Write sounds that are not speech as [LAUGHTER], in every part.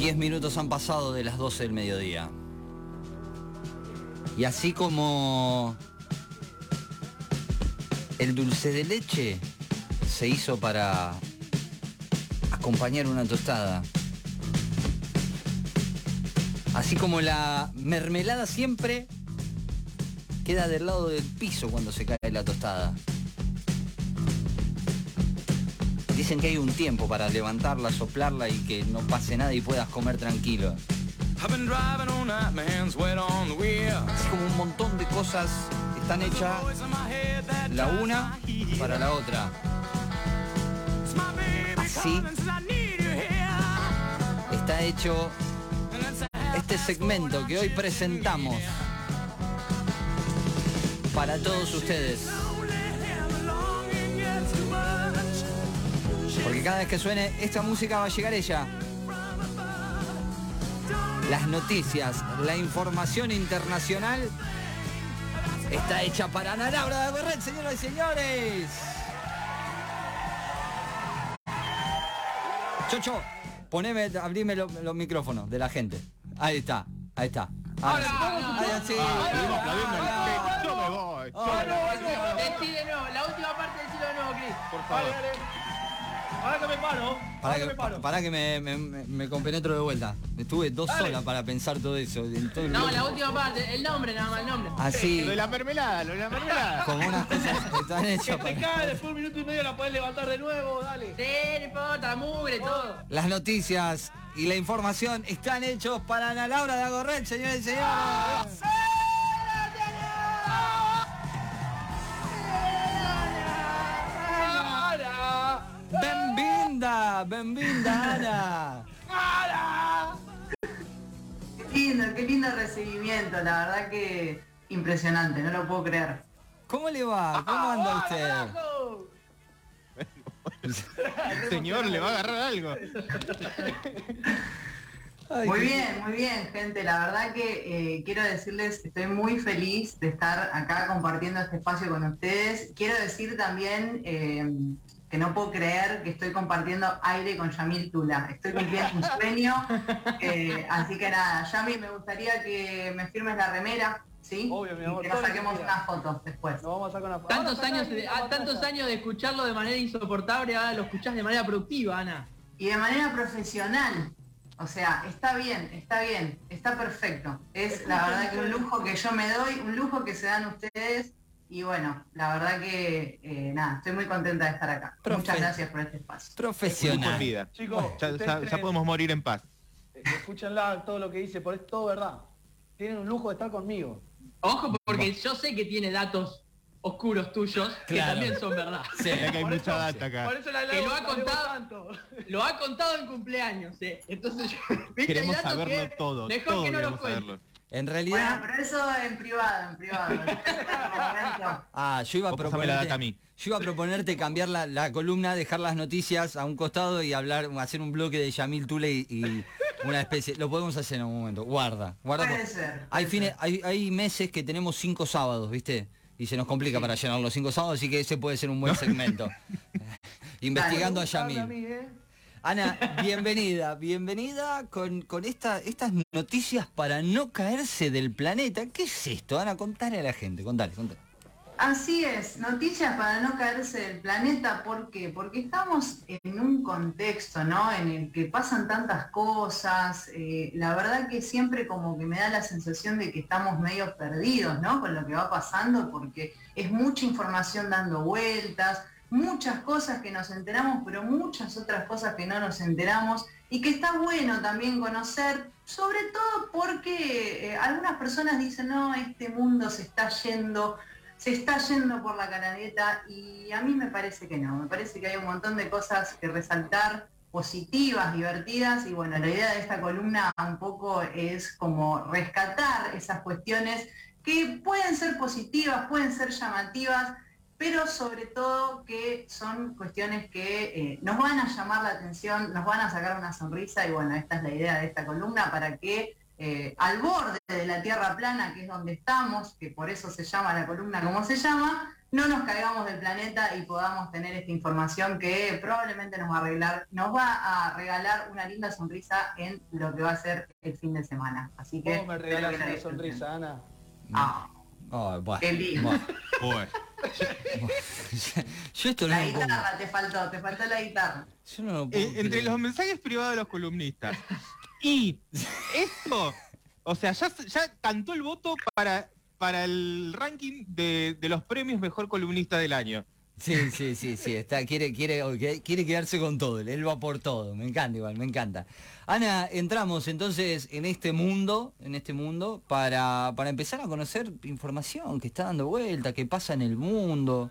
10 minutos han pasado de las 12 del mediodía. Y así como el dulce de leche se hizo para acompañar una tostada. Así como la mermelada siempre queda del lado del piso cuando se cae la tostada. Dicen que hay un tiempo para levantarla, soplarla y que no pase nada y puedas comer tranquilo. Así como un montón de cosas están hechas la una para la otra. Así está hecho este segmento que hoy presentamos para todos ustedes. Porque cada vez que suene esta música va a llegar ella. Las noticias, la información internacional está hecha para Ana Laura de Borret, señoras y señores. Chocho, poneme, abrime los, micrófonos de la gente. Ahí está, ahí está. Ahora sí. Yo me voy. Ah, no, favor. Ahora que me paro. Para que, pará que me, me, me- me compenetro de vuelta. Estuve dos horas para pensar todo eso. en todo No, la última parte, el nombre nada más, el nombre. Así, Lo de la mermelada, lo de la mermelada. [LAUGHS] como unas cosas que están hechas Te para... cae, después de un minuto y medio la podés levantar de nuevo, dale. Sí, no importa, mugre, todo. Las noticias y la información están hechos para Ana Laura de Agorret, señores y señores. Benvinda, benvinda Ana. Qué lindo, qué lindo recibimiento, la verdad que impresionante, no lo puedo creer. ¿Cómo le va? ¿Cómo anda usted? Señor, le va a agarrar algo. Ay, Muy bien, muy bien, gente. La verdad que eh, quiero decirles, estoy muy feliz de estar acá compartiendo este espacio con ustedes. Quiero decir también eh, que no puedo creer que estoy compartiendo aire con Yamil Tula. Estoy cumpliendo un sueño. [LAUGHS] eh, así que nada, Yamil, me gustaría que me firmes la remera, ¿sí? Obvio, mi Y amor, que nos saquemos unas fotos después. Vamos a sacar una Tantos años, de, y ah, tantos años de escucharlo de manera insoportable, ahora lo escuchás de manera productiva, Ana. y de manera profesional. O sea, está bien, está bien, está perfecto. Es la verdad que un lujo que yo me doy, un lujo que se dan ustedes. Y bueno, la verdad que eh, nada, estoy muy contenta de estar acá. Profe- Muchas gracias por este espacio. Profesional. vida. Chicos, Ya, podemos morir en paz. eh, Escúchenla todo lo que dice, por es todo verdad. Tienen un lujo de estar conmigo. Ojo, porque yo sé que tiene datos oscuros tuyos que también son verdad. Sí. Que hay Por mucha eso- data acá. Por eso la Que lo ha contado. tanto. Lo ha contado en cumpleaños, ¿eh? Entonces [LAUGHS] yo... Queremos saberlo que todo. Mejor todo que no lo cuente. En Bueno, realidad... pero eso en privado, en privado. [LAUGHS] Ah, yo iba a proponerte, data a mí. yo iba a proponerte cambiar la, la columna, dejar las noticias a un costado y hablar, hacer un bloque de Yamil Tule y, y una especie. Lo podemos hacer en un momento. Guarda, guarda. Puede ser, Hay puede fines, ser. hay, hay meses que tenemos cinco sábados, ¿viste? Y se nos complica para llenar los cinco sábados, así que ese puede ser un buen segmento. [LAUGHS] Investigando a Dale, Yamil. a mí, ¿eh? Ana, bienvenida, bienvenida con, con esta, estas noticias para no caerse del planeta. ¿Qué es esto, Ana? Contale a la gente, contale, contale. Así es, noticias para no caerse del planeta, ¿por qué? Porque estamos en un contexto, ¿no? En el que pasan tantas cosas, eh, la verdad que siempre como que me da la sensación de que estamos medio perdidos, ¿no? Con lo que va pasando, porque es mucha información dando vueltas, muchas cosas que nos enteramos, pero muchas otras cosas que no nos enteramos, y que está bueno también conocer, sobre todo porque eh, algunas personas dicen, no, este mundo se está yendo se está yendo por la canaleta y a mí me parece que no, me parece que hay un montón de cosas que resaltar positivas, divertidas y bueno, la idea de esta columna un poco es como rescatar esas cuestiones que pueden ser positivas, pueden ser llamativas, pero sobre todo que son cuestiones que eh, nos van a llamar la atención, nos van a sacar una sonrisa y bueno, esta es la idea de esta columna para que eh, al borde de la Tierra plana, que es donde estamos, que por eso se llama la columna como se llama, no nos caigamos del planeta y podamos tener esta información que probablemente nos va a arreglar, nos va a regalar una linda sonrisa en lo que va a ser el fin de semana. Así que ¿Cómo me regalas una sonrisa, Ana? Ah, Ay, bueno, Qué lindo. bueno. Bueno, [LAUGHS] Yo esto la guitarra te faltó, te faltó la guitarra. Yo no lo puedo eh, entre los mensajes privados de los columnistas y esto, o sea, ya, ya cantó el voto para, para el ranking de, de los premios mejor columnista del año. Sí, sí, sí, sí, está, quiere, quiere, quiere quedarse con todo, él va por todo, me encanta igual, me encanta. Ana, entramos entonces en este mundo, en este mundo, para, para empezar a conocer información que está dando vuelta, que pasa en el mundo.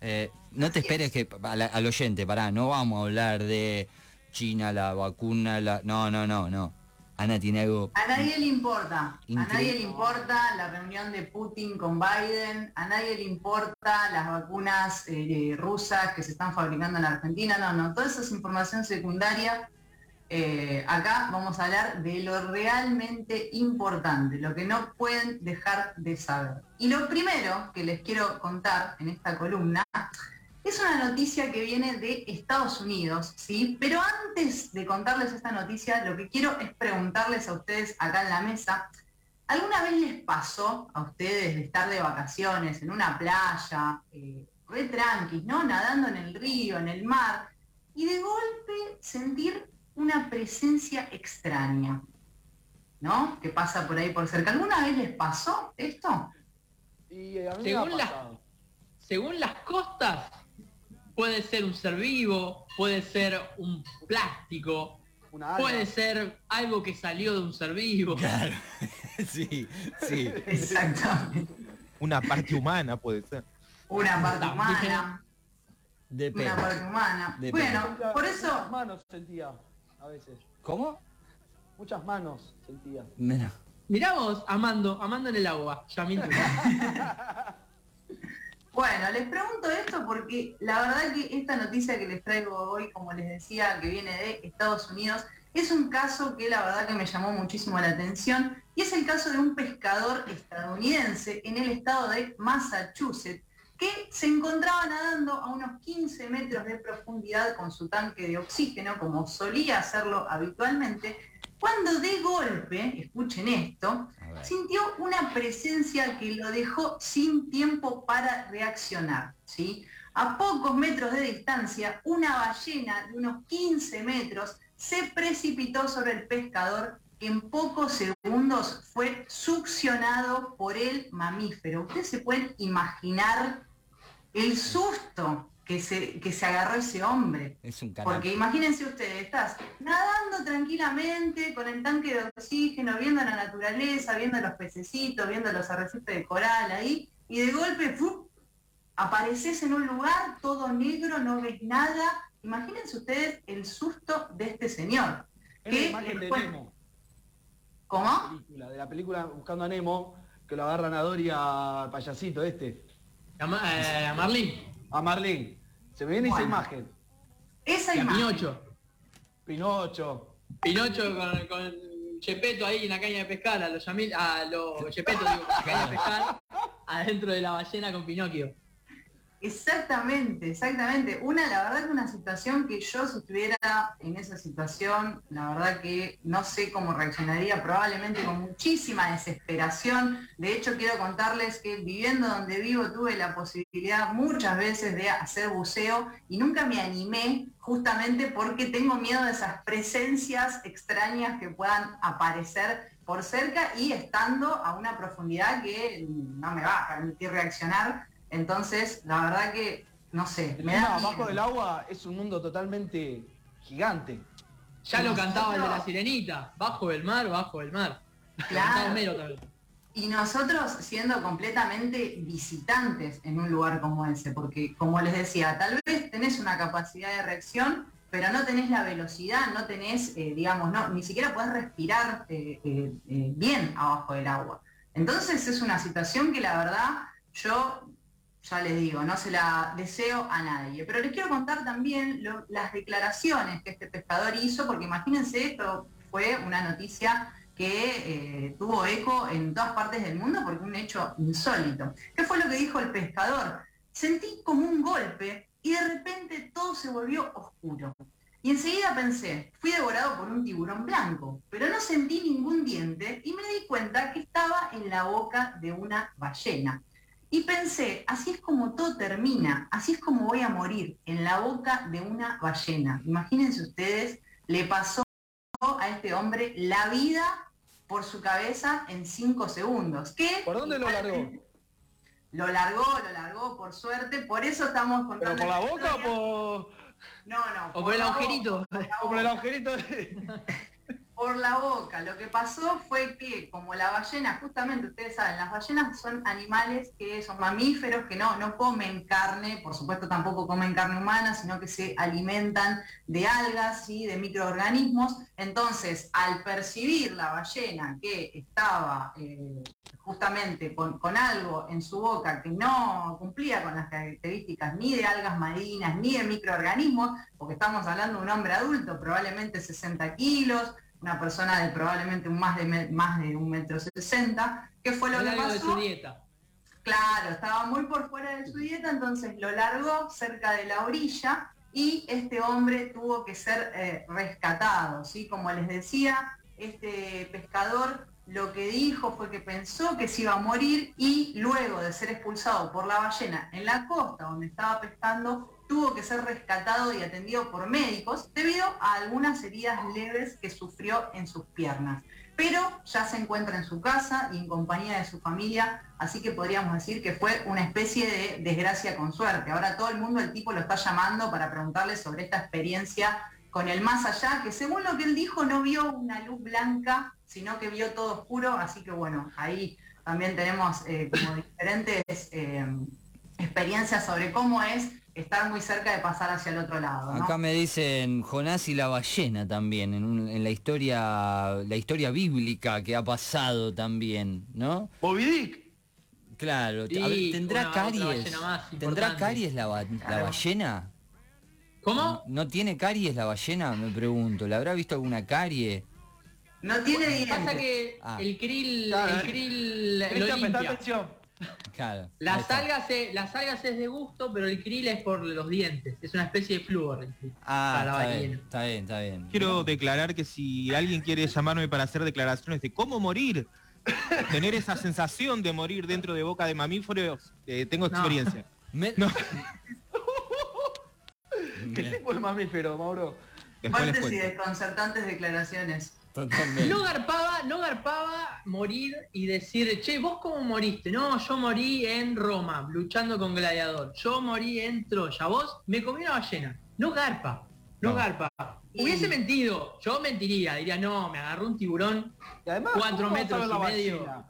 Eh, no te esperes que, a la- al oyente, pará, no vamos a hablar de China, la vacuna, la. No, no, no, no. Ana tiene algo. A nadie le importa, a nadie le importa la reunión de Putin con Biden, a nadie le importa las vacunas eh, rusas que se están fabricando en Argentina, no, no, toda esa es información secundaria. Eh, acá vamos a hablar de lo realmente importante, lo que no pueden dejar de saber. Y lo primero que les quiero contar en esta columna es una noticia que viene de Estados Unidos, ¿sí? Pero antes de contarles esta noticia, lo que quiero es preguntarles a ustedes acá en la mesa, ¿alguna vez les pasó a ustedes de estar de vacaciones en una playa, eh, re tranquis, ¿no? Nadando en el río, en el mar, y de golpe sentir una presencia extraña, ¿no? Que pasa por ahí por cerca. ¿Alguna vez les pasó esto? Y a mí Según me ha la- pasado. Según las costas, puede ser un ser vivo, puede ser un plástico, puede ser algo que salió de un ser vivo. Claro. [LAUGHS] sí, sí. Exactamente. Una parte humana puede ser. Una parte humana. Depende. Una parte humana. Depende. Bueno, Muchas- por Muchas eso, manos sentía, a veces. ¿Cómo? Muchas manos sentía. Mira. Mirá vos, amando, amando en el agua, Yamil. [LAUGHS] bueno, les pregunto esto porque la verdad que esta noticia que les traigo hoy, como les decía, que viene de Estados Unidos, es un caso que la verdad que me llamó muchísimo la atención y es el caso de un pescador estadounidense en el estado de Massachusetts que se encontraba nadando a unos 15 metros de profundidad con su tanque de oxígeno, como solía hacerlo habitualmente, cuando de golpe, escuchen esto, sintió una presencia que lo dejó sin tiempo para reaccionar. ¿sí? A pocos metros de distancia, una ballena de unos 15 metros se precipitó sobre el pescador que en pocos segundos fue succionado por el mamífero. Ustedes se pueden imaginar el susto que se, que se agarró ese hombre. Es un canal. Porque imagínense ustedes, estás nadando tranquilamente con el tanque de oxígeno, viendo la naturaleza, viendo los pececitos, viendo los arrecifes de coral ahí, y de golpe apareces en un lugar todo negro, no ves nada. Imagínense ustedes el susto de este señor. Es la ¿Qué imagen de después- Nemo, ¿Cómo? película, de la película Buscando a Nemo, que lo agarran a Dory al payasito este, A, Ma- eh, a Marlín a Marlene. Se me viene esa Bueno. imagen. Esa y a imagen. Pinocho. Pinocho. Pinocho con, con Chepeto ahí en la caña de pescar, a los Yamil, a los [LAUGHS] Chepeto digo, en la caña de pescar, adentro de la ballena con Pinocchio. Exactamente, exactamente. Una, la verdad que una situación que yo si estuviera en esa situación, la verdad que no sé cómo reaccionaría, probablemente con muchísima desesperación. De hecho, quiero contarles que viviendo donde vivo tuve la posibilidad muchas veces de hacer buceo y nunca me animé justamente porque tengo miedo de esas presencias extrañas que puedan aparecer por cerca y estando a una profundidad que no me va a permitir reaccionar. Entonces, la verdad que, no sé, El me da abajo miedo. del agua es un mundo totalmente gigante. Ya lo cantaba el de la sirenita, bajo el mar, bajo el mar. Claro. Y nosotros siendo completamente visitantes en un lugar como ese, porque como les decía, tal vez tenés una capacidad de reacción, pero no tenés la velocidad, no tenés, eh, digamos, no, ni siquiera podés respirar eh, eh, eh, bien abajo del agua. Entonces es una situación que la verdad yo ya les digo, no se la deseo a nadie. Pero les quiero contar también las declaraciones que este pescador hizo, porque imagínense, esto fue una noticia que eh, tuvo eco en todas partes del mundo porque un hecho insólito. ¿Qué fue lo que dijo el pescador? sentí como un golpe y de repente todo se volvió oscuro. Y enseguida pensé, fui devorado por un tiburón blanco, pero no sentí ningún diente y me di cuenta que estaba en la boca de una ballena. Y pensé, así es como todo termina, así es como voy a morir, en la boca de una ballena. Imagínense ustedes, le pasó a este hombre la vida por su cabeza en cinco segundos. ¿Qué? ¿Por dónde lo largó? [LAUGHS] Lo largó, lo largó, por suerte. Por eso estamos contando. ¿Pero por la boca o por, No, no. O por el la boca, agujerito. por o por el agujerito? [LAUGHS] Por la boca. Lo que pasó fue que, como la ballena, justamente ustedes saben, las ballenas son animales que son mamíferos, que no, no comen carne, por supuesto tampoco comen carne humana, sino que se alimentan de algas y de microorganismos. Entonces, al percibir la ballena que estaba eh, justamente con, con algo en su boca que no cumplía con las características ni de algas marinas ni de microorganismos, porque estamos hablando de un hombre adulto, probablemente 60 kilos, una persona de probablemente más de más de un metro sesenta, ¿qué fue lo que algo de su pasó? dieta. Claro, estaba muy por fuera de su dieta, entonces lo largó cerca de la orilla y este hombre tuvo que ser eh, rescatado, ¿sí? Como les decía, este pescador lo que dijo fue que pensó que se iba a morir y luego de ser expulsado por la ballena en la costa donde estaba pescando, tuvo que ser rescatado y atendido por médicos debido a algunas heridas leves que sufrió en sus piernas. Pero ya se encuentra en su casa y en compañía de su familia, así que podríamos decir que fue una especie de desgracia con suerte. Ahora todo el mundo el tipo lo está llamando para preguntarle sobre esta experiencia con el más allá, que según lo que él dijo no vio una luz blanca, sino que vio todo oscuro, así que bueno, ahí también tenemos eh, como diferentes eh, experiencias sobre cómo es estar muy cerca de pasar hacia el otro lado. ¿no? Acá me dicen Jonás y la ballena también, en, un- en la historia la historia bíblica que ha pasado también, ¿no? Moby Dick. Claro, Y a ver, ¿tendrá caries? ¿Tendrá caries la, ba- la ballena? ¿Cómo? ¿No tiene caries la ballena? Me pregunto. ¿Le habrá visto alguna carie? No tiene. Pasa que Ah. el krill, Claro, el eh. krill lo limpia. Claro. Las algas, es, las algas es de gusto, pero el krill es por los dientes. Es una especie de flúor. Ah, para la está bien, ballena. está bien, está bien. Quiero declarar que si alguien quiere llamarme para hacer declaraciones de cómo morir, tener esa sensación de morir dentro de boca de mamíferos, eh, tengo No. experiencia. Me- No. ¿Qué Bien, tipo de mamífero, Mauro? Fuertes y desconcertantes declaraciones. Totalmente. No garpaba, no garpaba morir y decir, che, ¿vos cómo moriste? No, yo morí en Roma, luchando con Gladiador. Yo morí en Troya. Vos me comí una ballena. No garpa, no, No. garpa. Hubiese mentido, yo mentiría, diría, no, me agarró un tiburón. Y además, Cuatro ¿cómo vas a metros y medio.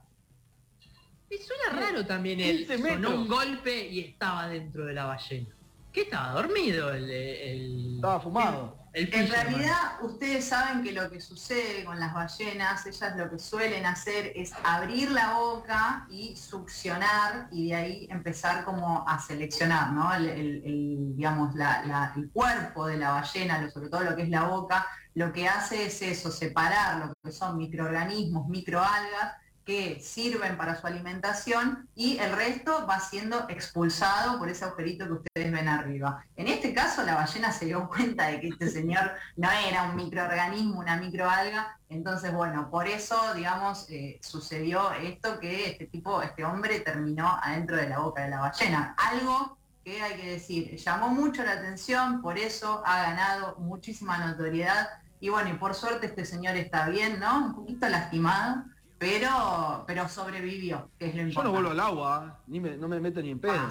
Y suena raro también él. 15 Sonó un golpe y estaba dentro de la ballena. ¿Qué estaba dormido el, el, Estaba fumado. El En realidad, ustedes saben que lo que sucede con las ballenas, ellas lo que suelen hacer es abrir la boca y succionar y de ahí empezar como a seleccionar, ¿no? El, el- el, digamos, la- la- el cuerpo de la ballena, lo- sobre todo lo que es la boca, lo que hace es eso, separar lo que son microorganismos, microalgas, que sirven para su alimentación y el resto va siendo expulsado por ese agujerito que ustedes ven arriba. En este caso la ballena se dio [LAUGHS] cuenta de que este señor no era un microorganismo, una microalga, entonces bueno, por eso digamos eh, sucedió esto que este tipo, este hombre terminó adentro de la boca de la ballena. Algo que hay que decir, llamó mucho la atención, por eso ha ganado muchísima notoriedad y bueno, y por suerte este señor está bien, ¿no? Un poquito lastimado, pero, pero sobrevivió, que es lo Yo no vuelvo al agua, ¿eh? ni me- no me meto ni en pedo.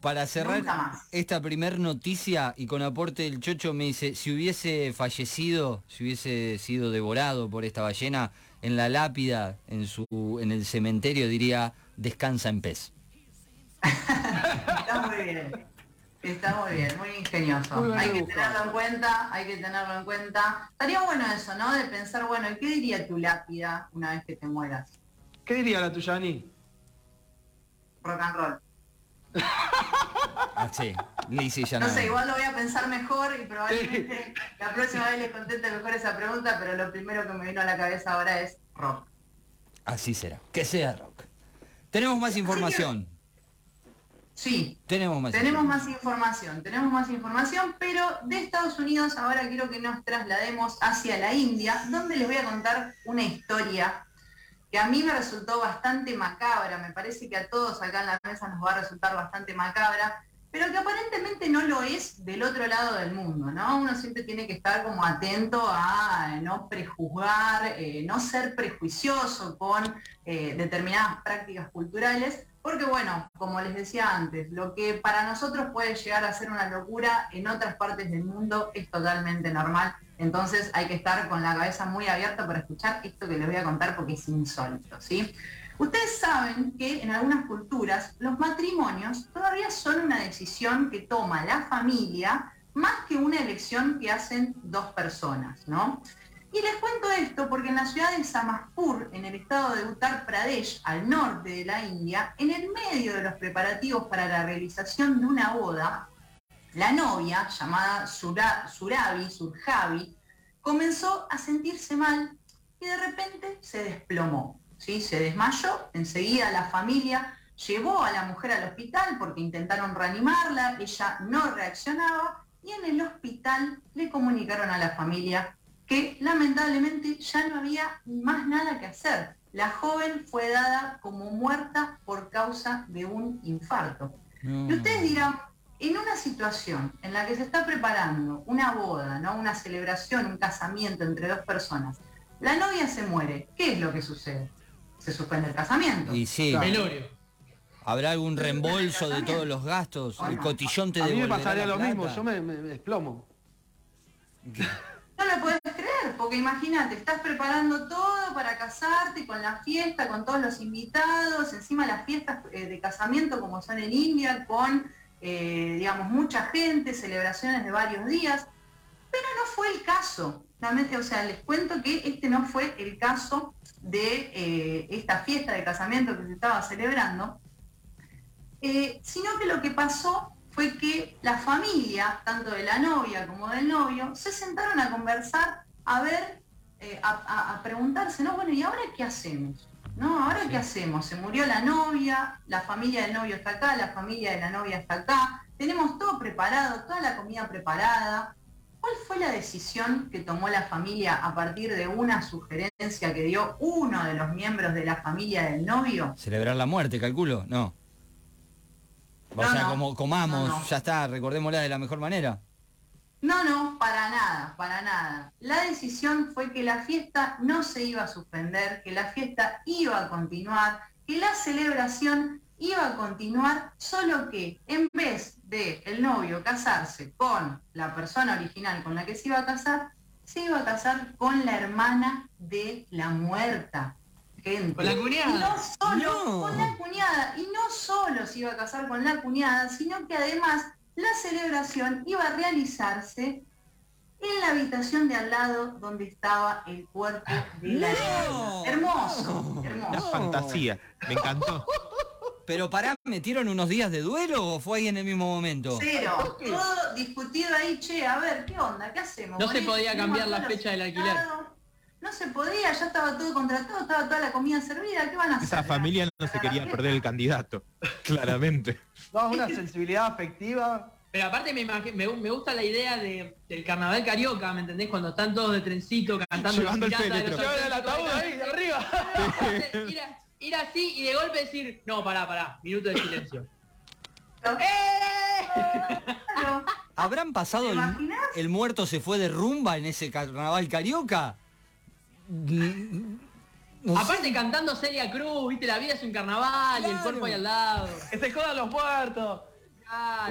Para cerrar esta primer noticia y con aporte del Chocho me dice, si hubiese fallecido, si hubiese sido devorado por esta ballena, en la lápida, en su, en el cementerio diría, descansa en pez. [LAUGHS] Está muy bien. Está muy bien, muy ingenioso. Muy hay que tenerlo en cuenta, hay que tenerlo en cuenta. Estaría bueno eso, ¿no? De pensar, bueno, ¿qué diría tu lápida una vez que te mueras? ¿Qué diría la tuya, Ani? Rock and roll. [LAUGHS] Ah, sí, Lizzy ya No no. sé, igual lo voy a pensar mejor y probablemente la próxima vez les conteste mejor esa pregunta, pero lo primero que me vino a la cabeza ahora es rock. Así será, que sea rock. Tenemos más información. Sí, Tenemos más. tenemos más información, tenemos más información, pero de Estados Unidos ahora quiero que nos traslademos hacia la India, donde les voy a contar una historia que a mí me resultó bastante macabra, me parece que a todos acá en la mesa nos va a resultar bastante macabra, pero que aparentemente no lo es del otro lado del mundo, ¿no? Uno siempre tiene que estar como atento a eh, no prejuzgar, eh, no ser prejuicioso con eh, determinadas prácticas culturales, porque bueno, como les decía antes, lo que para nosotros puede llegar a ser una locura, en otras partes del mundo es totalmente normal. Entonces hay que estar con la cabeza muy abierta para escuchar esto que les voy a contar porque es insólito, ¿sí? Ustedes saben que en algunas culturas los matrimonios todavía son una decisión que toma la familia más que una elección que hacen dos personas, ¿no? Y les cuento esto porque en la ciudad de Samaspur, en el estado de Uttar Pradesh, al norte de la India, en el medio de los preparativos para la realización de una boda, la novia, llamada Sura, Surabi, Surjavi, comenzó a sentirse mal y de repente se desplomó, ¿sí? se desmayó, enseguida la familia llevó a la mujer al hospital porque intentaron reanimarla, ella no reaccionaba y en el hospital le comunicaron a la familia que lamentablemente ya no había más nada que hacer. La joven fue dada como muerta por causa de un infarto. No. Y ustedes dirán, en una situación en la que se está preparando una boda, ¿no? una celebración, un casamiento entre dos personas, la novia se muere, ¿qué es lo que sucede? Se suspende el casamiento. Y sí, Velorio. ¿habrá algún reembolso de todos los gastos? El cotillón te A mí me pasaría la lo mismo, yo me, me- me desplomo. No lo puedes creer, porque imagínate, estás preparando todo para casarte, con la fiesta, con todos los invitados, encima las fiestas eh, de casamiento como son en India, con, eh, digamos, mucha gente, celebraciones de varios días, pero no fue el caso. O sea, les cuento que este no fue el caso de eh, esta fiesta de casamiento que se estaba celebrando, sino que lo que pasó fue que la familia, tanto de la novia como del novio, se sentaron a conversar, a ver, eh, a, preguntarse, ¿no? Bueno, ¿y ahora qué hacemos? ¿No? ¿Ahora qué hacemos? Se murió la novia, la familia del novio está acá, la familia de la novia está acá, tenemos todo preparado, toda la comida preparada. ¿Cuál fue la decisión que tomó la familia a partir de una sugerencia que dio uno de los miembros de la familia del novio? ¿Celebrar la muerte, calculo? No. O sea, no. como comamos, no. ya está, recordémosla de la mejor manera. No, no, para nada, para nada. La decisión fue que la fiesta no se iba a suspender, que la fiesta iba a continuar, que la celebración iba a continuar, solo que en vez de el novio casarse con la persona original con la que se iba a casar, se iba a casar con la hermana de la muerta. Gente. Con la cuñada. Y no solo No. con la cuñada, y no solo se iba a casar con la cuñada, sino que además la celebración iba a realizarse en la habitación de al lado donde estaba el cuerpo de la No. niña. Hermoso, Una hermoso. fantasía. Me encantó. Pero pará, ¿metieron unos días de duelo o fue ahí en el mismo momento? Cero, todo discutido ahí, che, a ver, ¿qué onda? ¿Qué hacemos? No se podía cambiar la fecha del alquiler. No se podía, ya estaba todo contratado, estaba toda la comida servida, ¿qué van a hacer? Esa familia no se quería perder el candidato. [LAUGHS] Claramente. No, una sensibilidad afectiva. Pero aparte me, me, me gusta la idea de, del carnaval carioca, ¿me entendés? Cuando están todos de trencito cantando Llevando el féretro. El ataúd ahí, de arriba. Ir, a- ir así y de golpe decir, no, pará, pará, minuto de silencio. Claro. ¿Habrán pasado ¿Te el, el muerto se fue de rumba en ese carnaval carioca? No sé. Aparte cantando Celia Cruz, viste, la vida es un carnaval y el cuerpo ahí al lado. Que se jodan los muertos. Ah.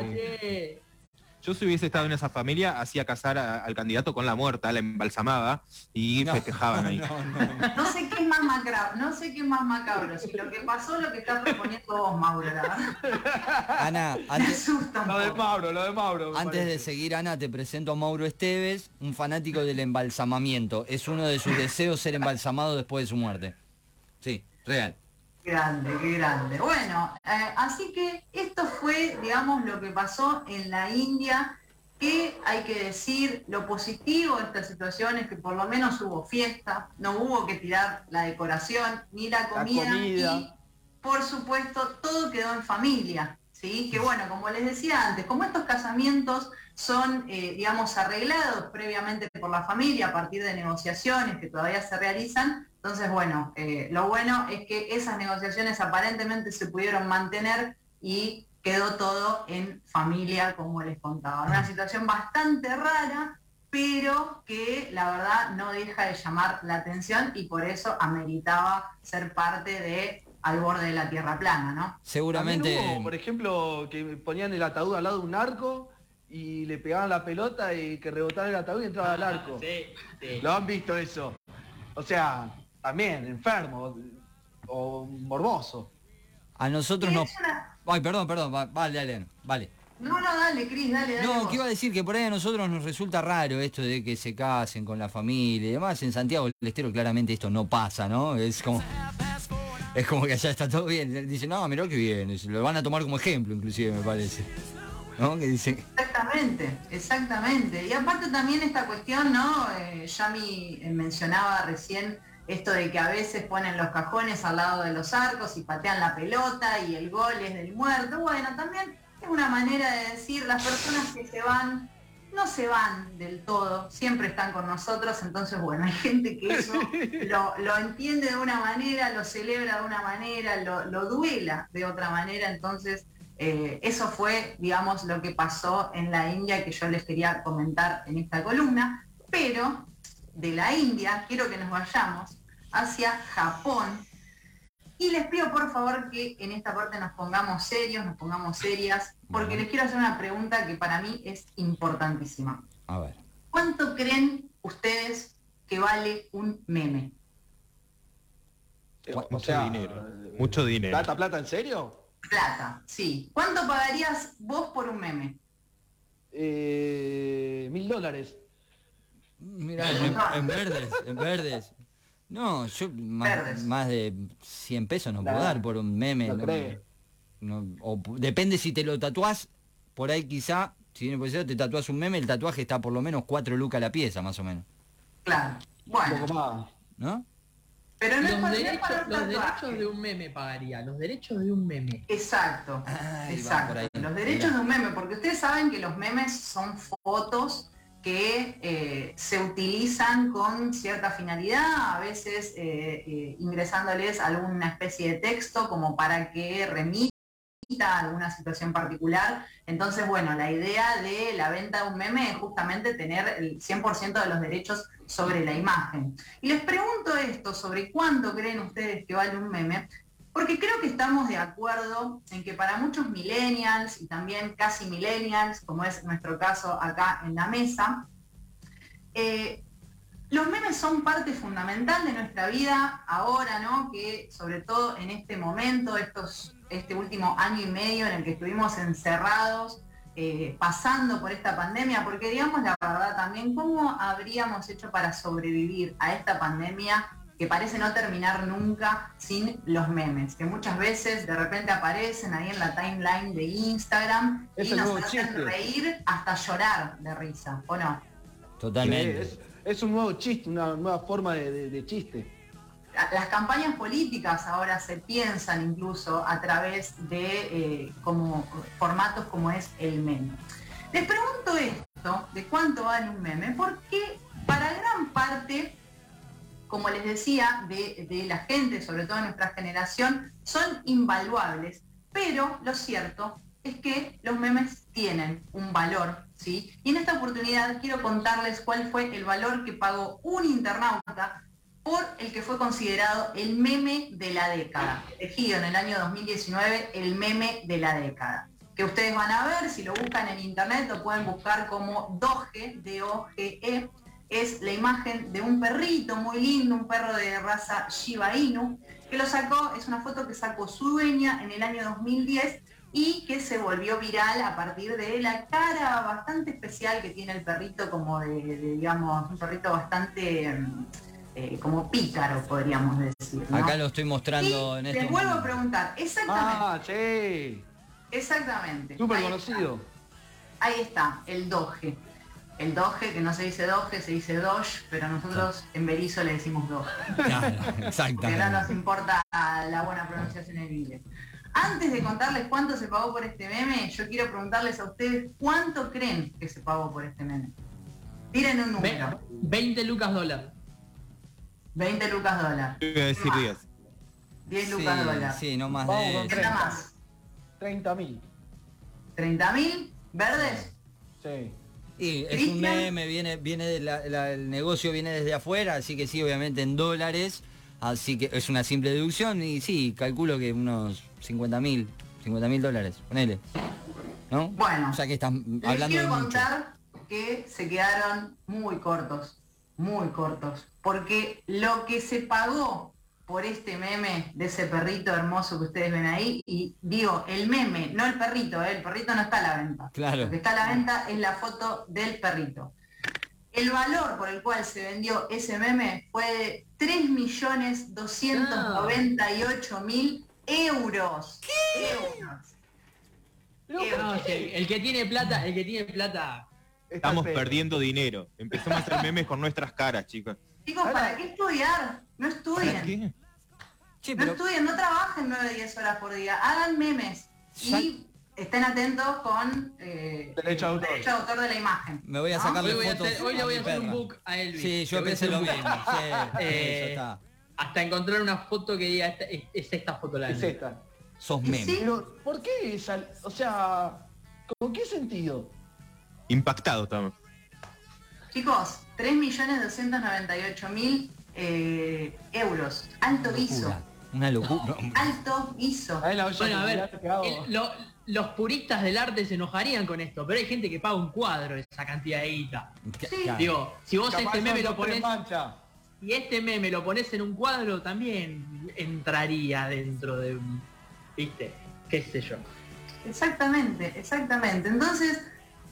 Yo si hubiese estado en esa familia, hacía casar a- al candidato con la muerta, la embalsamaba y No, festejaban ahí. [LAUGHS] no, no, no. No sé qué es más macabro, no sé qué es más macabro, si lo que pasó lo que está proponiendo vos, Mauro, la verdad. [LAUGHS] Ana, antes, Lo de. Mauro, lo de Mauro. antes de seguir, Ana, te presento a Mauro Esteves, un fanático del embalsamamiento. Es uno de sus deseos ser embalsamado después de su muerte. Sí, real. Grande, qué grande. Bueno, eh, así que esto fue, digamos, lo que pasó en la India, que hay que decir, lo positivo de esta situación es que por lo menos hubo fiesta, no hubo que tirar la decoración ni la comida, comida. y por supuesto todo quedó en familia. ¿sí? Que bueno, como les decía antes, como estos casamientos son, eh, digamos, arreglados previamente por la familia a partir de negociaciones que todavía se realizan, entonces, bueno, eh, lo bueno es que esas negociaciones aparentemente se pudieron mantener y quedó todo en familia, como les contaba. Una situación bastante rara, pero que la verdad no deja de llamar la atención y por eso ameritaba ser parte de al borde de la tierra plana, ¿no? Seguramente. Hubo, por ejemplo, que ponían el ataúd al lado de un arco y le pegaban la pelota y que rebotara el ataúd y entraba al arco. Sí, sí. ¿Lo han visto eso? O sea, también enfermo o morboso. A nosotros no. una- Ay, perdón, perdón, va- vale, dale, vale. No, no, dale, Cris, dale, dale. No, vos. que iba a decir que por ahí a nosotros nos resulta raro esto de que se casen con la familia y demás. En Santiago del Estero claramente esto no pasa, ¿no? Es como. Es como que allá está todo bien. Dicen, no, mirá que bien. Lo van a tomar como ejemplo, inclusive, me parece. ¿No? Que dicen. Exactamente, exactamente. Y aparte también esta cuestión, ¿no? Eh, Yami eh, mencionaba recién esto de que a veces ponen los cajones al lado de los arcos y patean la pelota y el gol es del muerto. Bueno, también es una manera de decir, las personas que se van, no se van del todo, siempre están con nosotros, entonces bueno, hay gente que eso [LAUGHS] lo, lo entiende de una manera, lo celebra de una manera, lo, lo duela de otra manera, entonces eh, eso fue, digamos, lo que pasó en la India que yo les quería comentar en esta columna, pero de la India quiero que nos vayamos hacia Japón y les pido por favor que en esta parte nos pongamos serios, nos pongamos serias, porque les quiero hacer una pregunta que para mí es importantísima. A ver. ¿Cuánto creen ustedes que vale un meme? Mucho O sea, dinero, mucho dinero. ¿Plata, plata, en serio? Plata, sí. ¿Cuánto pagarías vos por un meme? Eh, mil dólares. Mira, en, en verdes, en verdes. No, yo más, de 100 pesos no puedo dar por un meme. no no- no- o depende si te lo tatuás, por ahí quizá, si lado, te tatuás un meme, el tatuaje está por lo menos 4 lucas la pieza, más o menos. Claro. Un Bueno, poco más. ¿no? pero no es Los, no derechos, para un los derechos de un meme pagaría, los derechos de un meme. Exacto, exacto. Los derechos de un meme, porque ustedes saben que los memes son fotos que eh, se utilizan con cierta finalidad, a veces eh, eh, ingresándoles alguna especie de texto como para que remita a alguna situación particular. Entonces, bueno, la idea de la venta de un meme es justamente tener el 100% de los derechos sobre la imagen. Y les pregunto esto, sobre cuánto creen ustedes que vale un meme, porque creo que estamos de acuerdo en que para muchos millennials y también casi millennials, como es nuestro caso acá en la mesa, eh, los memes son parte fundamental de nuestra vida ahora, ¿no? Que sobre todo en este momento, estos, este último año y medio en el que estuvimos encerrados, eh, pasando por esta pandemia, porque digamos la verdad también, ¿cómo habríamos hecho para sobrevivir a esta pandemia que parece no terminar nunca sin los memes, que muchas veces de repente aparecen ahí en la timeline de Instagram Es y nos hacen chiste. reír hasta llorar de risa, ¿o no? Totalmente. Es, es un nuevo chiste, una nueva forma de, de- de chiste. las campañas políticas ahora se piensan incluso a través de eh, como formatos como es el meme. Les pregunto esto, de cuánto vale un meme, porque para gran parte, como les decía, de, de la gente, sobre todo nuestra generación, son invaluables. Pero lo cierto es que los memes tienen un valor, ¿sí? Y en esta oportunidad quiero contarles cuál fue el valor que pagó un internauta por el que fue considerado el meme de la década, elegido en el año 2019 el meme de la década, que ustedes van a ver, si lo buscan en internet lo pueden buscar como Doge, D-O-G-E, es la imagen de un perrito muy lindo, un perro de raza Shiba Inu, que lo sacó, es una foto que sacó su dueña en el año 2010 y que se volvió viral a partir de la cara bastante especial que tiene el perrito, como de, de, digamos, un perrito bastante mm, eh, como pícaro, podríamos decir. ¿no? Acá lo estoy mostrando Y en este les vuelvo a preguntar, exactamente, Ah, sí. exactamente. Súper conocido. está, Ahí está, el doge. El doge, que no se dice doge, se dice doge, pero nosotros en Berizo le decimos doge. Claro, [LAUGHS] que no nos exactamente. importa la buena pronunciación en inglés. Antes de contarles cuánto se pagó por este meme, yo quiero preguntarles a ustedes cuánto creen que se pagó por este meme. Tiren un número. 20 lucas dólar. 20 lucas dólar. Yo iba a decir 10. 10 lucas dólar. Sí, sí, no más Vamos de... con ¿Qué 30. más? 30 mil. 30 mil verdes. Sí. Y es un meme, viene, viene de la- la- el negocio viene desde afuera, así que sí, obviamente en dólares, así que es una simple deducción y sí, calculo que unos 50 mil, 50 mil dólares, ponele. ¿No? Bueno, o sea que estás Les hablando de quiero mucho. contar que se quedaron muy cortos, muy cortos, porque lo que se pagó por este meme de ese perrito hermoso que ustedes ven ahí, y digo, el meme, no el perrito, ¿eh? el perrito no está a la venta. Claro. Lo que está a la venta es la foto del perrito. El valor por el cual se vendió ese meme fue de 3.298.000 euros. Euros. Pero, Eh, ¿por No, qué? sí, el que tiene plata, el que tiene plata. Estamos perdiendo dinero. Empezamos a hacer memes con nuestras caras, chicos. Chicos, ¿para qué estudiar? No ¿Para estudien. No estudien, no trabajen 9 10 horas por día, hagan memes y estén atentos con eh, Derecho de autor. derecho de autor de la imagen. me voy a ¿no? sacarle Hoy, voy a fotos hacer- hoy le voy a hacer un book a Elvis. Sí, yo pensé lo mismo. Sí, [LAUGHS] Eh, eso está. Hasta encontrar una foto que diga, esta- es, es esta foto la Es de esta. Sos meme. sí. Pero, ¿por qué esa? O sea, ¿con qué sentido? Impactado estamos. Chicos, 3.298.000 eh, euros. Alto guiso. Una locura. Alto guiso. Bueno, a ver, el- lo- los puristas del arte se enojarían con esto, pero hay gente que paga un cuadro esa cantidad de guita. Sí. Digo, si vos Capaz este son meme lo manchas. y este meme lo pones en un cuadro, también entraría dentro de un, ¿viste? ¿Qué sé yo? Exactamente, exactamente. Entonces,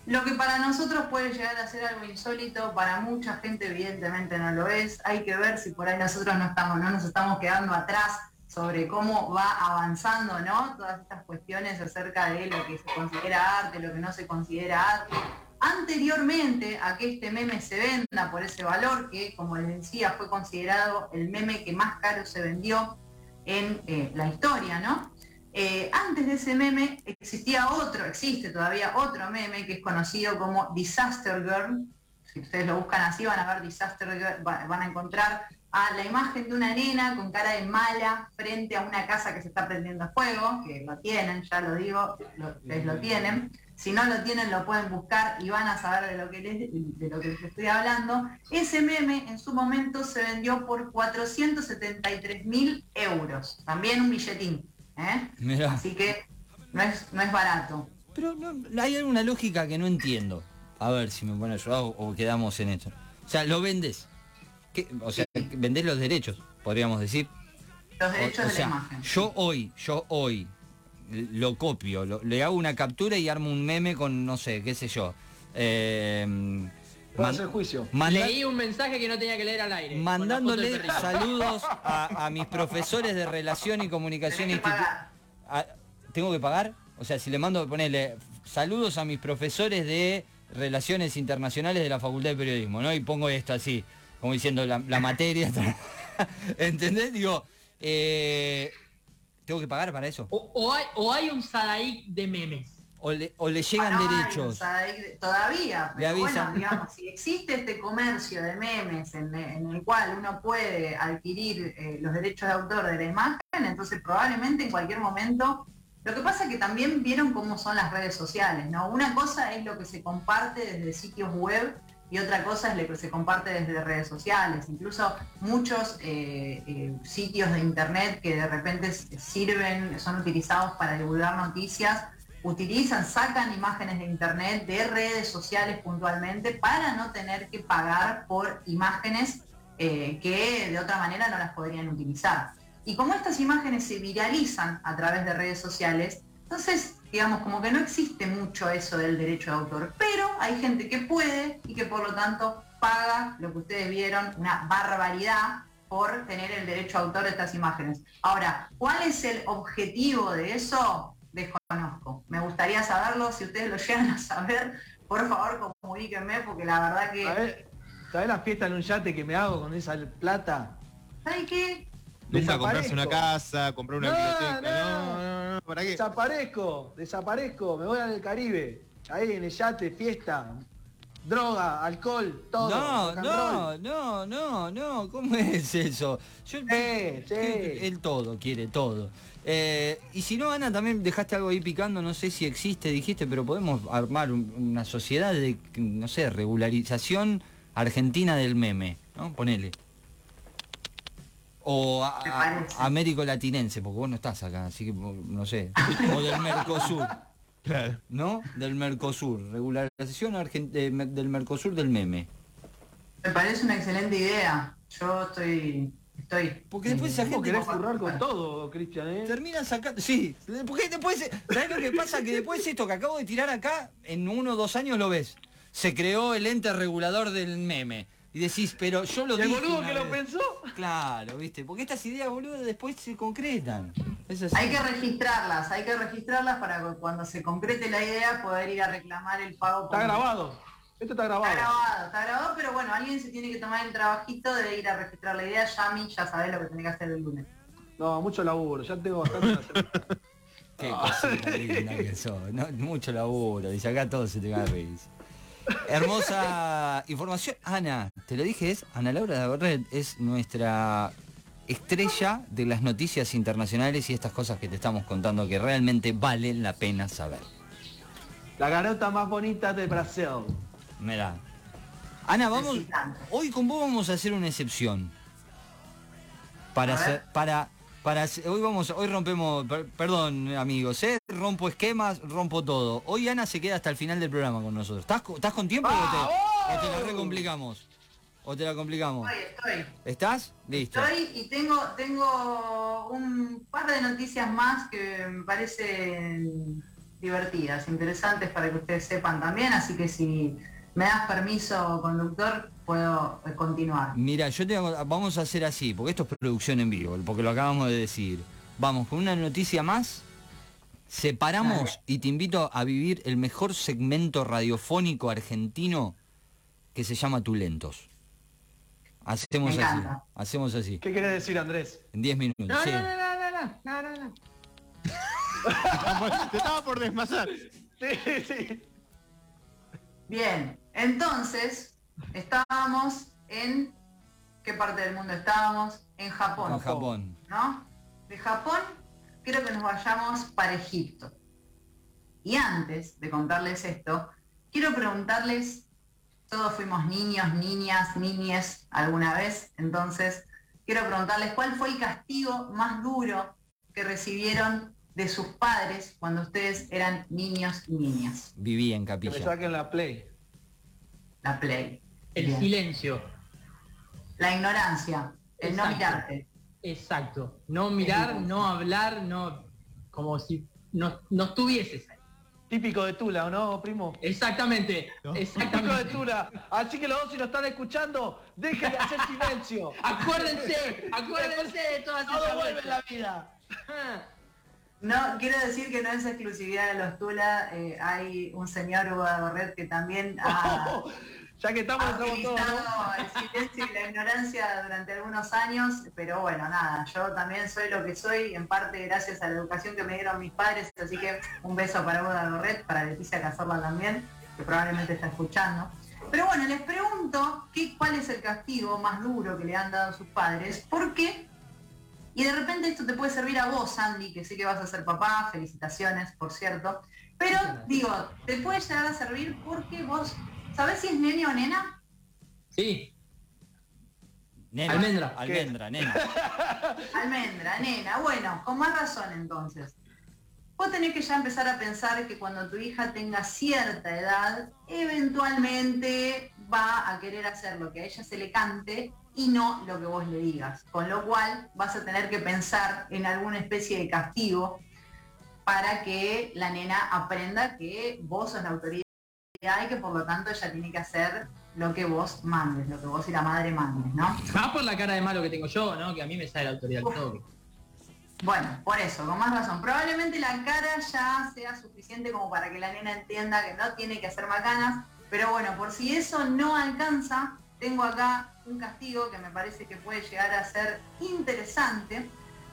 lo que para nosotros puede llegar a ser algo insólito, para mucha gente evidentemente no lo es. Hay que ver si por ahí nosotros no estamos, no nos estamos quedando atrás sobre cómo va avanzando, ¿no? Todas estas cuestiones acerca de lo que se considera arte, lo que no se considera arte. Anteriormente a que este meme se venda por ese valor, que como les decía fue considerado el meme que más caro se vendió en eh, la historia, ¿no? Eh, antes de ese meme existía otro, existe todavía otro meme que es conocido como Disaster Girl. Si ustedes lo buscan así van a ver Disaster Girl, va- van a encontrar a la imagen de una nena con cara de mala frente a una casa que se está prendiendo fuego, que lo tienen, ya lo digo, lo, ustedes lo tienen. Si no lo tienen lo pueden buscar y van a saber de lo que les, de lo que les estoy hablando. Ese meme en su momento se vendió por 473 mil euros, también un billetín. ¿Eh? Mirá. Así que no es, no es barato. Pero no, hay alguna lógica que no entiendo. A ver si me pone ayudado o, o quedamos en esto. O sea, lo vendes. ¿Qué? O sea, vendés los derechos, podríamos decir. Los O- derechos o de sea, la imagen. yo hoy, yo hoy lo copio, lo- le hago una captura y armo un meme con, no sé, qué sé yo. Eh, Man- hacer juicio. Leí un mensaje que no tenía que leer al aire. mandándole saludos [LAUGHS] a, a mis profesores de relación y comunicación Tenés que institu- pagar. a- ¿Tengo que pagar? O sea, si le mando, ponerle saludos a mis profesores de Relaciones Internacionales de la Facultad de Periodismo, ¿no? Y pongo esto así, como diciendo la, la materia. [LAUGHS] ¿Entendés? Digo, eh, ¿tengo que pagar para eso? O, o hay, o hay un Sadaik de memes. ¿O le, o le llegan derechos? todavía, pero bueno, digamos, si existe este comercio de memes en, en el cual uno puede adquirir eh, los derechos de autor de la imagen, entonces probablemente en cualquier momento. Lo que pasa es que también vieron cómo son las redes sociales, ¿no? Una cosa es lo que se comparte desde sitios web y otra cosa es lo que se comparte desde redes sociales. Incluso muchos eh, eh, sitios de internet que de repente sirven, son utilizados para divulgar noticias, utilizan, sacan imágenes de internet de redes sociales puntualmente para no tener que pagar por imágenes eh, que de otra manera no las podrían utilizar. Y como estas imágenes se viralizan a través de redes sociales, entonces, digamos, como que no existe mucho eso del derecho de autor, pero hay gente que puede y que por lo tanto paga lo que ustedes vieron, una barbaridad por tener el derecho de autor de estas imágenes. Ahora, ¿cuál es el objetivo de eso? Desconozco. Me gustaría saberlo, si ustedes lo llegan a saber, por favor comuníquenme, porque la verdad que... ¿Sabés, ¿Sabés la fiesta en un yate que me hago con esa plata? ¿Sabe qué? Nunca comprarse una casa, comprar una No, biblioteca. no. No, no, no, ¿para qué? Desaparezco, desaparezco, me voy al Caribe. Ahí en el yate, fiesta, droga, alcohol, todo. No, no, no, no, no, ¿cómo [LAUGHS] es eso? Yo, Sí, sí. Él todo, quiere todo. Eh, y si no, Ana, también dejaste algo ahí picando, no sé si existe, dijiste, pero podemos armar un- una sociedad de, no sé, regularización argentina del meme, ¿no? Ponele. O a- a- parece. américo-latinense, porque vos no estás acá, así que no sé. O del Mercosur. [LAUGHS] Claro. ¿no? Del Mercosur, regularización del Mercosur del meme. Me parece una excelente idea. Yo estoy... estoy Porque después esa ¿Cómo gente querés currar con todo, Cristian, eh? termina sacando... Sí, porque después... ¿Sabes lo que pasa? Que después esto que acabo de tirar acá, en uno o dos años lo ves. Se creó el ente regulador del meme. Y decís, pero yo lo ¿Y el dije boludo que lo pensó? Claro, ¿viste? Porque estas ideas, boludo, después se concretan. Es así. Hay que registrarlas, hay que registrarlas para que cuando se concrete la idea poder ir a reclamar el pago. Está grabado. Esto está grabado. Está grabado, está grabado, pero bueno, alguien se tiene que tomar el trabajito de ir a registrar la idea. Yami, ya sabés lo que tenés que hacer el lunes. No, mucho laburo, ya tengo bastante. [LAUGHS] Qué cosita linda que sos. No, mucho laburo. Dice acá todo se te va a reír. Hermosa información. Ana, te lo dije, es Ana Laura de Borret, es nuestra estrella de las noticias internacionales y estas cosas que te estamos contando que realmente valen la pena saber. La garota más bonita de Brasil. Mira. Ana, vamos. Hoy con vos vamos a hacer una excepción. Para hacer, para, para hoy vamos, hoy rompemos, per- perdón amigos, ¿eh? rompo esquemas, rompo todo. Hoy Ana se queda hasta el final del programa con nosotros. ¿Estás, estás con tiempo o te, o te la recomplicamos? ¿O te la complicamos? Estoy, estoy. ¿Estás? Listo. Estoy y tengo, tengo un par de noticias más que me parecen divertidas, interesantes para que ustedes sepan también, así que si me das permiso, conductor, puedo eh, continuar. Mira, yo te vamos a hacer así, porque esto es producción en vivo, porque lo acabamos de decir. Vamos con una noticia más, separamos y te invito a vivir el mejor segmento radiofónico argentino que se llama Tulentos. Hacemos así, hacemos así, ¿Qué querés decir, Andrés? en 10 minutos. No, sí. no, no, no, no, no, no, no. [LAUGHS] Te estaba por desmasar. Sí, sí. Bien, entonces estábamos en ¿qué parte del mundo estábamos? En Japón. En Japón. ¿No? De Japón quiero que nos vayamos para Egipto. Y antes de contarles esto, quiero preguntarles, todos fuimos niños, niñas, niñes alguna vez, entonces quiero preguntarles cuál fue el castigo más duro que recibieron de sus padres cuando ustedes eran niños y niñas. Vivía en Que me capilla. saquen la play. La play. El Bien. silencio. La ignorancia, el no Exacto. mirarte. Exacto. No mirar, no hablar, no. como si no, no estuvieses ahí. Típico de Tula, ¿o no, primo? Exactamente. Típico de. Tula. Así que los dos si nos están escuchando, dejen de hacer silencio. [LAUGHS] Acuérdense, acuérdense de todas Todo vuelve en la vida. No, quiero decir que no es exclusividad de los Tula, eh, hay un señor Hugo de Borret que también ha, [LAUGHS] ya que estamos, ha estamos todos, utilizado ¿no? el silencio y la ignorancia durante algunos años, pero bueno, nada, yo también soy lo que soy, en parte gracias a la educación que me dieron mis padres, así que un beso para Hugo de Borret, para Leticia Cazorla también, que probablemente está escuchando. Pero bueno, les pregunto qué, cuál es el castigo más duro que le han dado sus padres, porque y de repente esto te puede servir a vos, Andy, que sé que vas a ser papá, felicitaciones, por cierto. Pero digo, te puede llegar a servir porque vos, ¿sabés si es nene o nena? Sí, Nena, Almendra. Almendra, nena. [LAUGHS] Almendra, nena. Bueno, con más razón entonces. Vos tenés que ya empezar a pensar que cuando tu hija tenga cierta edad, eventualmente va a querer hacer lo que a ella se le cante y no lo que vos le digas. Con lo cual vas a tener que pensar en alguna especie de castigo para que la nena aprenda que vos sos la autoridad y que por lo tanto ella tiene que hacer lo que vos mandes, lo que vos y la madre mandes, ¿no? más por la cara de malo que tengo yo, ¿no? Que a mí me sale la autoridad al toque. Bueno, por eso, con más razón. Probablemente la cara ya sea suficiente como para que la nena entienda que no tiene que hacer macanas, pero bueno, por si eso no alcanza, tengo acá un castigo que me parece que puede llegar a ser interesante,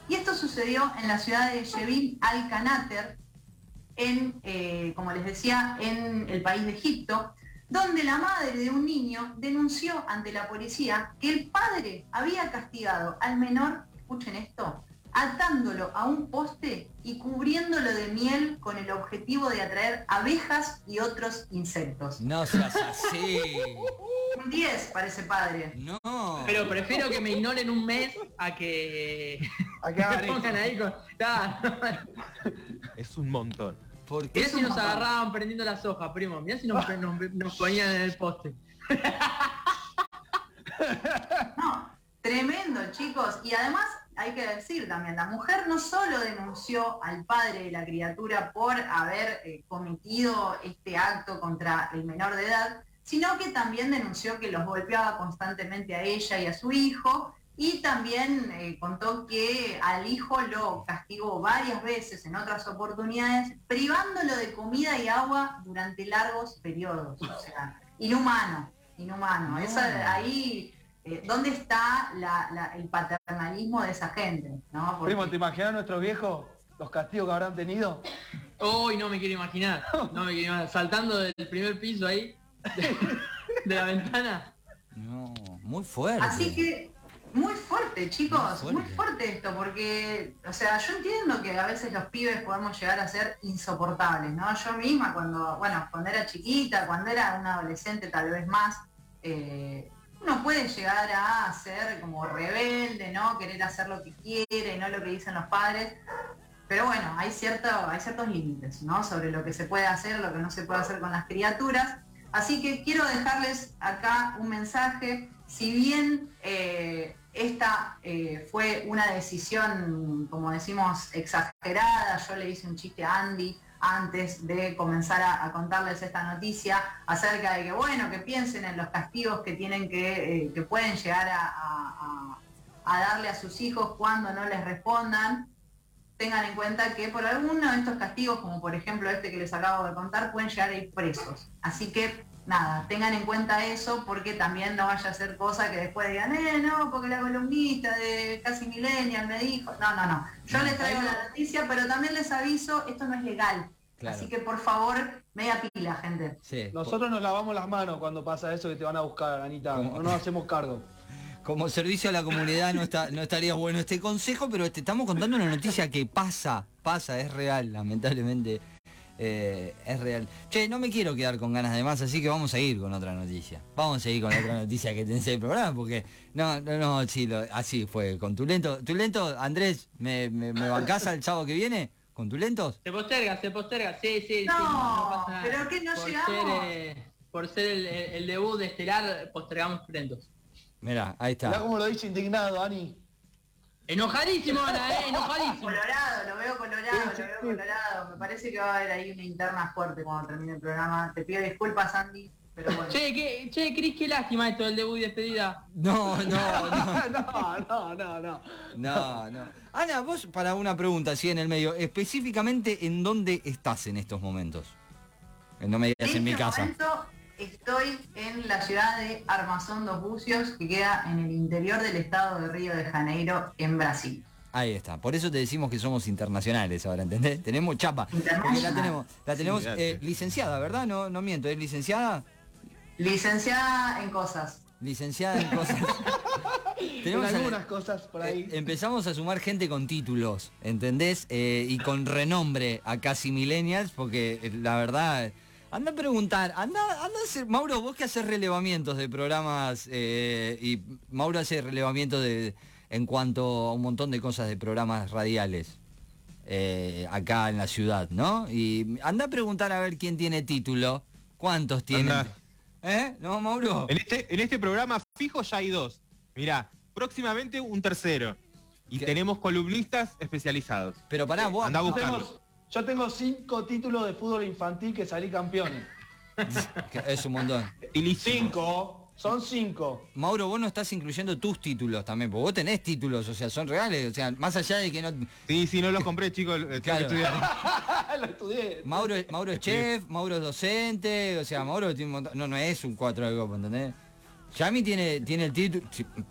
Y esto sucedió en la ciudad de Yevil al-Kanater, en, eh, como les decía, en el país de Egipto, donde la madre de un niño denunció ante la policía que el padre había castigado al menor, escuchen esto, atándolo a un poste y cubriéndolo de miel con el objetivo de atraer abejas y otros insectos. No seas así. Un 10 para ese padre. No. Pero prefiero que me ignoren un mes a que [LAUGHS] A que me pongan ahí con. Es un montón. ¿Por qué? Mirá si nos agarraban prendiendo las hojas, primo. Mirá si nos, nos- nos ponían en el poste. [LAUGHS] No, tremendo, chicos. Y además hay que decir también, la mujer no solo denunció al padre de la criatura por haber eh, cometido este acto contra el menor de edad, sino que también denunció que los golpeaba constantemente a ella y a su hijo. Y también eh, contó que al hijo lo castigó varias veces en otras oportunidades, privándolo de comida y agua durante largos periodos. O sea, inhumano, inhumano. No. Esa- ahí eh, ¿dónde está la- la- el paternalismo de esa gente? ¿no? Porque- Primo, ¿te imaginas nuestros viejos? Los castigos que habrán tenido. Uy, no me quiero imaginar. No me quiero imaginar. Saltando del primer piso ahí, de, de la ventana. No, muy fuerte. Así que muy fuerte, chicos, Muy fuerte. esto, porque, o sea, yo entiendo que a veces los pibes podemos llegar a ser insoportables, ¿no? Yo misma cuando, bueno, cuando era chiquita, cuando era una adolescente tal vez más, eh, uno puede llegar a ser como rebelde, ¿no? Querer hacer lo que quiere no lo que dicen los padres. Pero bueno, hay, hay ciertos límites, ¿no? Sobre lo que se puede hacer, lo que no se puede hacer con las criaturas. Así que quiero dejarles acá un mensaje. Si bien eh, esta eh, fue una decisión, como decimos, exagerada, yo le hice un chiste a Andy antes de comenzar a, contarles esta noticia acerca de que, bueno, que piensen en los castigos que tienen que, eh, que pueden llegar a- a darle a sus hijos cuando no les respondan tengan en cuenta que por alguno de estos castigos, como por ejemplo este que les acabo de contar, pueden llegar a ir presos. Así que nada, tengan en cuenta eso porque también no vaya a ser cosa que después digan, eh, no, porque la columnista de casi millennial me dijo. No, no, no. Yo No, les traigo no- la noticia, pero también les aviso, esto no es legal. Claro. Así que por favor, media pila, gente. Sí. Nosotros nos lavamos las manos cuando pasa eso que te van a buscar, Anita. ¿Cómo? No nos hacemos cargo. Como servicio a la comunidad no, está, no estaría bueno este consejo, pero te estamos contando una noticia que pasa, pasa, es real, lamentablemente. eh, es real. Che, no me quiero quedar con ganas de más, así que vamos a ir con otra noticia. Vamos a seguir con la otra noticia que tenés en el programa, porque no, no, no, sí, lo- así fue. Con tu lento, tu lento, Andrés, ¿me, me, me bancás al sábado que viene? ¿Con tu lentos? Se posterga, se posterga. Sí, sí, sí. No, pasa nada. pero ¿qué no por llegamos? Ser, eh, por ser el, el- el debut de Estelar, postergamos lentos. Mirá, ahí Mirá está. cómo lo dice indignado, Ani. Enojadísimo, Ana, eh, [LAUGHS] enojadísimo. Colorado, lo veo colorado, lo veo colorado. Me parece que va a haber ahí una interna fuerte cuando termine el programa. Te pido disculpas, Andy, pero bueno. Che, qué, che, Cris, qué lástima esto del debut y despedida. No, no, no. [LAUGHS] no, no, no, no. No, no. Ana, vos para una pregunta, así en el medio, específicamente en dónde estás en estos momentos. Eh, No me digas en En mi este casa. momento estoy en la ciudad de Armazón dos Bucios, que queda en el interior del estado de Río de Janeiro, en Brasil. Ahí está. Por eso te decimos que somos internacionales ahora, ¿entendés? [LAUGHS] Tenemos chapa. La tenemos, la tenemos Sí, eh, licenciada, ¿verdad? No, no miento, ¿es licenciada? Licenciada en cosas. Licenciada en cosas. [LAUGHS] En Tenemos a- algunas cosas por ahí. Eh, empezamos a sumar gente con títulos, ¿entendés? Eh, y con renombre a casi millennials, porque eh, la verdad, anda a preguntar, anda, anda a hacer, Mauro, vos que haces relevamientos de programas, eh, y Mauro hace relevamientos de, en cuanto a un montón de cosas de programas radiales. eh, acá en la ciudad, ¿no? Y anda a preguntar a ver quién tiene título, cuántos tienen. Anda. ¿Eh? ¿No, Mauro? En este, en este programa fijo ya hay dos. Mirá, próximamente un tercero. Y ¿Qué? tenemos columnistas especializados. Pero pará, vos... Andá a Yo tengo, cinco títulos de fútbol infantil que salí campeones. que Es un montón. Ilísimo. Cinco. Son cinco. Mauro, vos no estás incluyendo tus títulos también, porque vos tenés títulos, o sea, son reales, o sea, más allá de que no... Sí, sí, no los compré, chicos. Claro. estudiar. [LAUGHS] Lo estudié. Mauro, Mauro es chef, Mauro es docente, o sea, Mauro tiene un montón- no, no es un 4 de copa, ¿entendés? Yami tiene, tiene el título,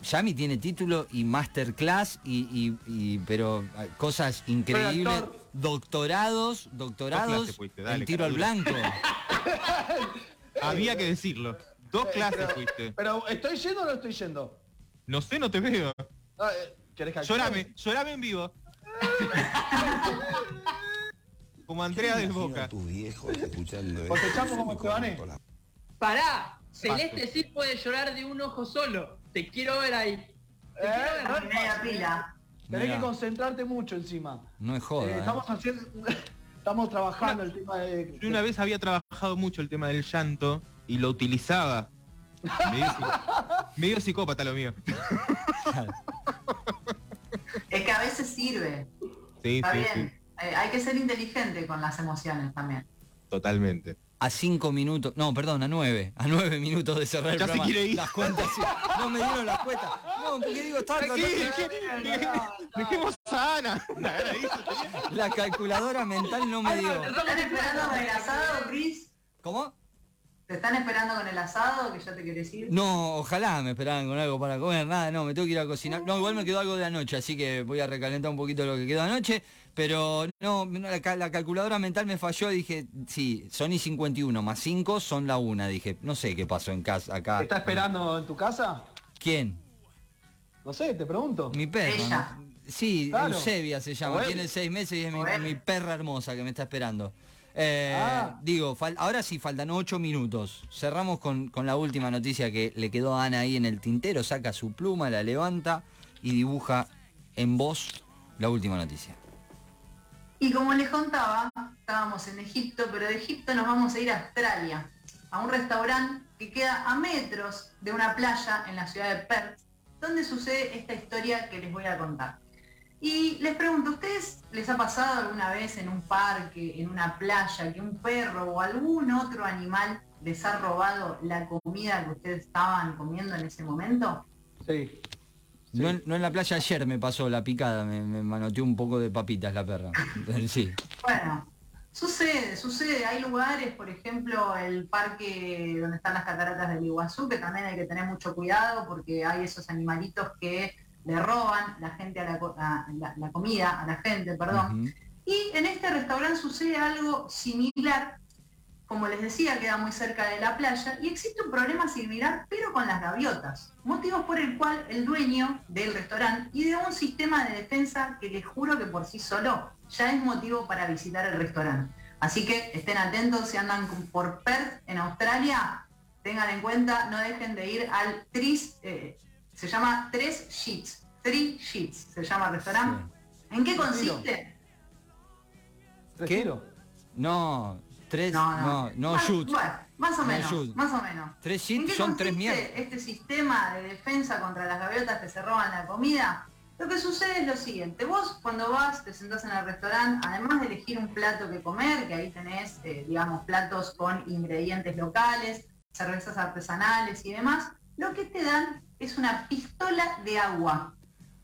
Yami tiene título y masterclass y, y- y- pero ah, cosas increíbles. Doctorados, doctorados fuiste, dale, en tiro al blanco. [LAUGHS] Había que decirlo. Dos clases pero- fuiste. Pero, ¿estoy yendo o no estoy yendo? No sé, no te veo. Ah, eh, ¿Querés que Llorame, llorame en vivo. [LAUGHS] Como Andrea del Boca. tus viejos escuchando [LAUGHS] ¿O te echamos como? Pará, Celeste sí puede llorar de un ojo solo. Te quiero ver ahí. Te ¿Eh? quiero ver. Media pila. Tenés Mirá. que concentrarte mucho encima. No es joda. Eh, ¿eh? estamos haciendo... [LAUGHS] Estamos trabajando el tema de... Yo una vez había trabajado mucho el tema del llanto y lo utilizaba. [LAUGHS] Medio, psi- medio psicópata lo mío. [LAUGHS] Es que a veces sirve. Sí, Está sí, bien. sí. Eh, hay que ser inteligente con las emociones también. Totalmente. A cinco minutos, no, perdón, a nueve, a nueve minutos de cerrar el Ya se quiere ir. Las cuentas, sí. no me dieron las cuentas. No, porque digo, tratando- dejé- Dejemos a Ana. La calculadora mental no me dio. ¿Te están esperando con el asado, Chris? ¿Cómo? ¿Te están esperando con el asado que ya te querés ir? No, ojalá me esperaran con algo para comer, nada, no, me tengo que ir a cocinar. No, igual me quedó algo de anoche, así que voy a recalentar un poquito lo que quedó anoche, pero no, no, la, ca- la calculadora mental me falló, dije, sí, son y 51 más 5 son la una, dije, no sé qué pasó en casa acá. ¿Te está esperando en tu casa? ¿Quién? No sé, te pregunto. Mi. ¿no? Sí, Claro. Eusebia se llama, tiene seis meses y es mi, perra hermosa que me está esperando. Eh, Ah. Digo, fal- ahora sí faltan ocho minutos. Cerramos con, con la última noticia que le quedó a Ana ahí en el tintero, saca su pluma, la levanta y dibuja en voz la última noticia. Y como les contaba, estábamos en Egipto, pero de Egipto nos vamos a ir a Australia, a un restaurante que queda a metros de una playa en la ciudad de Perth, donde sucede esta historia que les voy a contar. Y les pregunto, ¿a ustedes les ha pasado alguna vez en un parque, en una playa, que un perro o algún otro animal les ha robado la comida que ustedes estaban comiendo en ese momento? Sí. No, en, no en la playa ayer me pasó la picada, me, me manoteó un poco de papitas la perra. [LAUGHS] Sí. Bueno, sucede, sucede. Hay lugares, por ejemplo, el parque donde están las cataratas del Iguazú, que también hay que tener mucho cuidado porque hay esos animalitos que le roban la gente a la, co- a la- la comida, a la gente, perdón. Y en este restaurante sucede algo similar. Como les decía, queda muy cerca de la playa y existe un problema similar, pero con las gaviotas. Motivos por el cual el dueño del restaurante ideó un sistema de defensa que les juro que por sí solo ya es motivo para visitar el restaurante. Así que estén atentos si andan por Perth en Australia, tengan en cuenta, no dejen de ir al Tris, eh, se llama Tres Sheets, Three Sheets, se llama el restaurante. ¿En qué consiste? Respiro. No, tres, No, no. no, no, Más- shoot. Bueno, más o No menos, shoot. más o menos. Tres ¿En qué son tres mierdas. Este sistema de defensa contra las gaviotas que se roban la comida. Lo que sucede es lo siguiente, vos cuando vas, te sentás en el restaurante, además de elegir un plato que comer, que ahí tenés, eh, digamos, platos con ingredientes locales, cervezas artesanales y demás, lo que te dan es una pistola de agua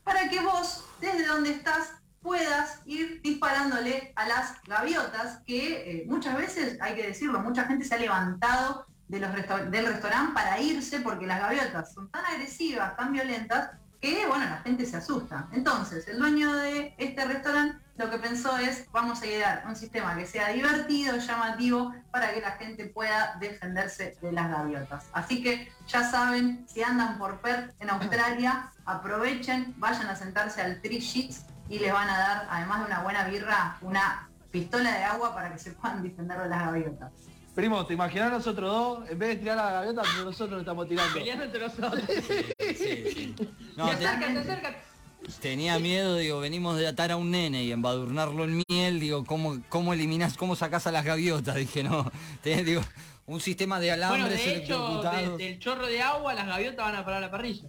para que vos, desde donde estás, puedas ir disparándole a las gaviotas, que eh, muchas veces, hay que decirlo, mucha gente se ha levantado de los del restaurante para irse porque las gaviotas son tan agresivas, tan violentas, que bueno, la gente se asusta. Entonces, el dueño de este restaurante lo que pensó es, vamos a idear un sistema que sea divertido, llamativo, para que la gente pueda defenderse de las gaviotas. Así que ya saben, si andan por Perth en Australia, aprovechen, vayan a sentarse al Three Sheets y les van a dar, además de una buena birra, una pistola de agua para que se puedan defender de las gaviotas. Primo, ¿te imaginas nosotros dos? En vez de tirar a la gaviota, nosotros nos estamos tirando. Peleando entre nosotros. Sí, sí. No, te te- acércate, acércate. tenía miedo, digo, venimos de atar a un nene y embadurnarlo en miel, digo, ¿cómo, cómo eliminás, cómo sacás a las gaviotas? Dije, no, [LAUGHS] digo, un sistema de Bueno, alambres de hecho, de- electrocutados. del chorro de agua, las gaviotas van a parar a la parrilla.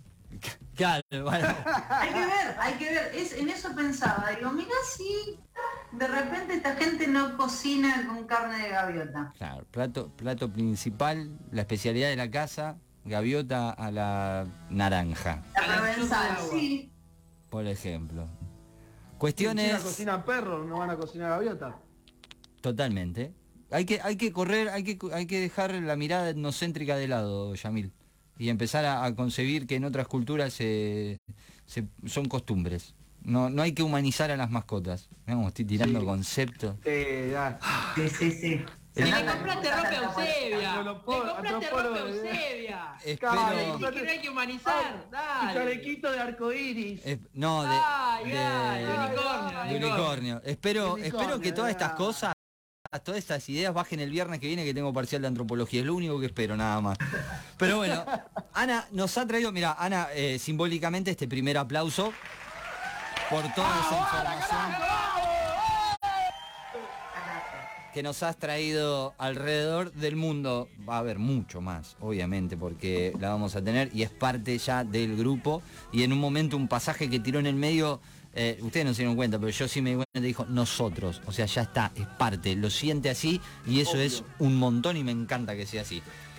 Claro, [LAUGHS] bueno. Hay que ver, hay que ver. Es, en eso pensaba. Digo, mira si de repente esta gente no cocina con carne de gaviota. Claro, plato, plato principal, la especialidad de la casa, gaviota a la naranja, La provenzal, sí. por ejemplo. Si Cuestiones cocinan perros, no van a cocinar gaviota. totalmente. Hay que, hay que correr, hay que, hay que dejar la mirada etnocéntrica de lado, Yamil. Y empezar a, a concebir que en otras culturas se- se- son costumbres. No, no hay que humanizar a las mascotas. Vamos, estoy tirando Sí. conceptos. Ya. Sí, sí, sí. Y le compraste ropa a Eusebia. Le compraste ropa a eh. Eusebia. Espero... Que no hay que humanizar. Dale. chalequito de arcoíris. es- no, de, Ay, de- ay, de unicornio, unicornio. unicornio. Espero, Unicornio, espero que todas estas cosas, todas estas ideas bajen el viernes que viene que tengo parcial de antropología. Es lo único que espero, nada más. Pero bueno, Ana nos ha traído, mira, Ana, eh, simbólicamente este primer aplauso por toda esa información que nos has traído alrededor del mundo. Va a haber mucho más, obviamente, porque la vamos a tener y es parte ya del grupo. Y en un momento un pasaje que tiró en el medio, eh, ustedes no se dieron cuenta, pero yo sí me di cuenta, dijo nosotros. O sea, ya está, es parte, lo siente así y eso es un montón y me encanta que sea así.